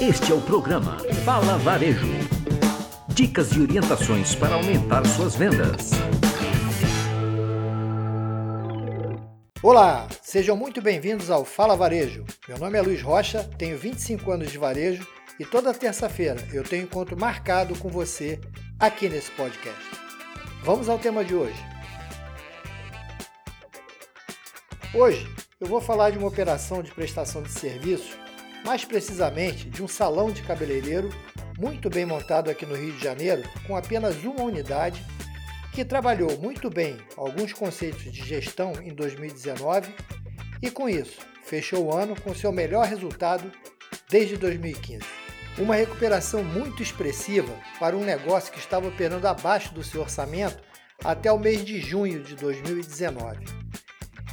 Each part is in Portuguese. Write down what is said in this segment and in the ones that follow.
Este é o programa Fala Varejo. Dicas e orientações para aumentar suas vendas. Olá, sejam muito bem-vindos ao Fala Varejo. Meu nome é Luiz Rocha, tenho 25 anos de varejo e toda terça-feira eu tenho encontro marcado com você aqui nesse podcast. Vamos ao tema de hoje. Hoje eu vou falar de uma operação de prestação de serviço, mais precisamente de um salão de cabeleireiro muito bem montado aqui no Rio de Janeiro, com apenas uma unidade, que trabalhou muito bem alguns conceitos de gestão em 2019 e com isso fechou o ano com seu melhor resultado desde 2015. Uma recuperação muito expressiva para um negócio que estava operando abaixo do seu orçamento até o mês de junho de 2019.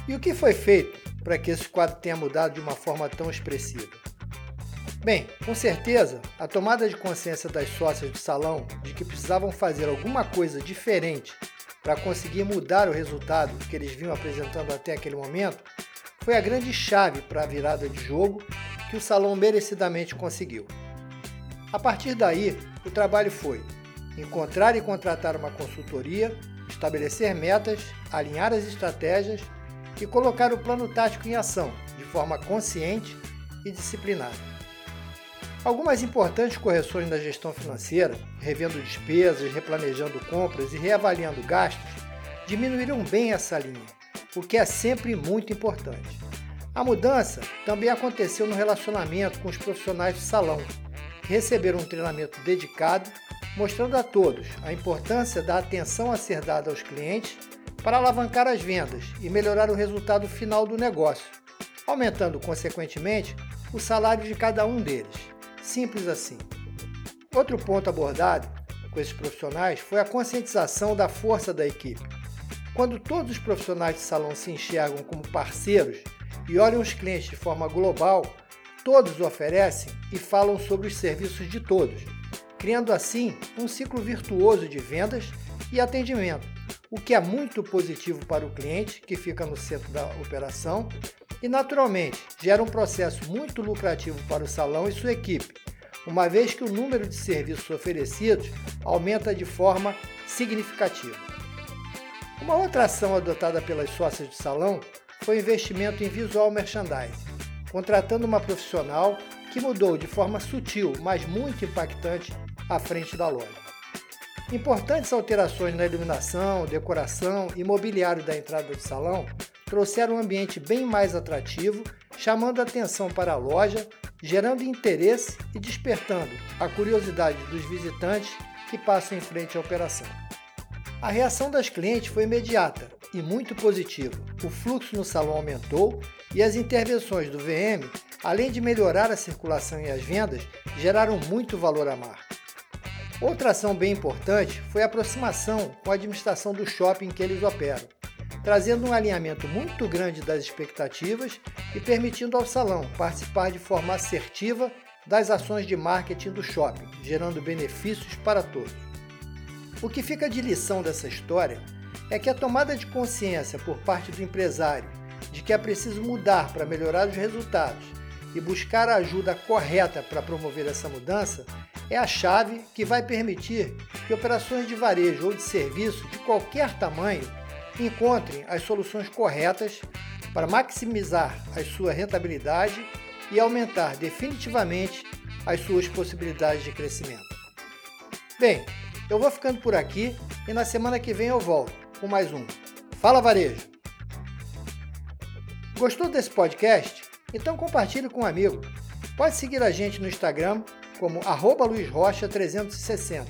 E o que foi feito para que esse quadro tenha mudado de uma forma tão expressiva? Bem, com certeza, a tomada de consciência das sócias do salão de que precisavam fazer alguma coisa diferente para conseguir mudar o resultado que eles vinham apresentando até aquele momento foi a grande chave para a virada de jogo que o salão merecidamente conseguiu. A partir daí, o trabalho foi encontrar e contratar uma consultoria, estabelecer metas, alinhar as estratégias e colocar o plano tático em ação, de forma consciente e disciplinada. Algumas importantes correções na gestão financeira, revendo despesas, replanejando compras e reavaliando gastos, diminuíram bem essa linha, o que é sempre muito importante. A mudança também aconteceu no relacionamento com os profissionais do salão, que receberam um treinamento dedicado, mostrando a todos a importância da atenção a ser dada aos clientes para alavancar as vendas e melhorar o resultado final do negócio, aumentando consequentemente o salário de cada um deles. Simples assim. Outro ponto abordado com esses profissionais foi a conscientização da força da equipe. Quando todos os profissionais de salão se enxergam como parceiros e olham os clientes de forma global, todos oferecem e falam sobre os serviços de todos, criando assim um ciclo virtuoso de vendas e atendimento, o que é muito positivo para o cliente, que fica no centro da operação, e naturalmente gera um processo muito lucrativo para o salão e sua equipe, uma vez que o número de serviços oferecidos aumenta de forma significativa. Uma outra ação adotada pelas sócias do salão foi o investimento em visual merchandising, contratando uma profissional que mudou de forma sutil, mas muito impactante, a frente da loja. Importantes alterações na iluminação, decoração e mobiliário da entrada do salão trouxeram um ambiente bem mais atrativo, chamando atenção para a loja, gerando interesse e despertando a curiosidade dos visitantes que passam em frente à operação. A reação das clientes foi imediata e muito positiva. O fluxo no salão aumentou e as intervenções do VM, além de melhorar a circulação e as vendas, geraram muito valor à marca. Outra ação bem importante foi a aproximação com a administração do shopping que eles operam, trazendo um alinhamento muito grande das expectativas e permitindo ao salão participar de forma assertiva das ações de marketing do shopping, gerando benefícios para todos. O que fica de lição dessa história é que a tomada de consciência por parte do empresário de que é preciso mudar para melhorar os resultados e buscar a ajuda correta para promover essa mudança é a chave que vai permitir que operações de varejo ou de serviço de qualquer tamanho encontrem as soluções corretas para maximizar a sua rentabilidade e aumentar definitivamente as suas possibilidades de crescimento. Bem, eu vou ficando por aqui e na semana que vem eu volto com mais um Fala Varejo. Gostou desse podcast? Então compartilhe com um amigo. Pode seguir a gente no Instagram como luizrocha360.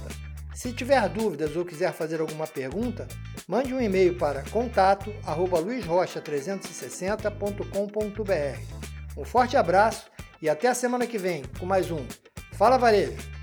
Se tiver dúvidas ou quiser fazer alguma pergunta, mande um e-mail para contato luizrocha360.com.br. Um forte abraço e até a semana que vem com mais um Fala Varejo!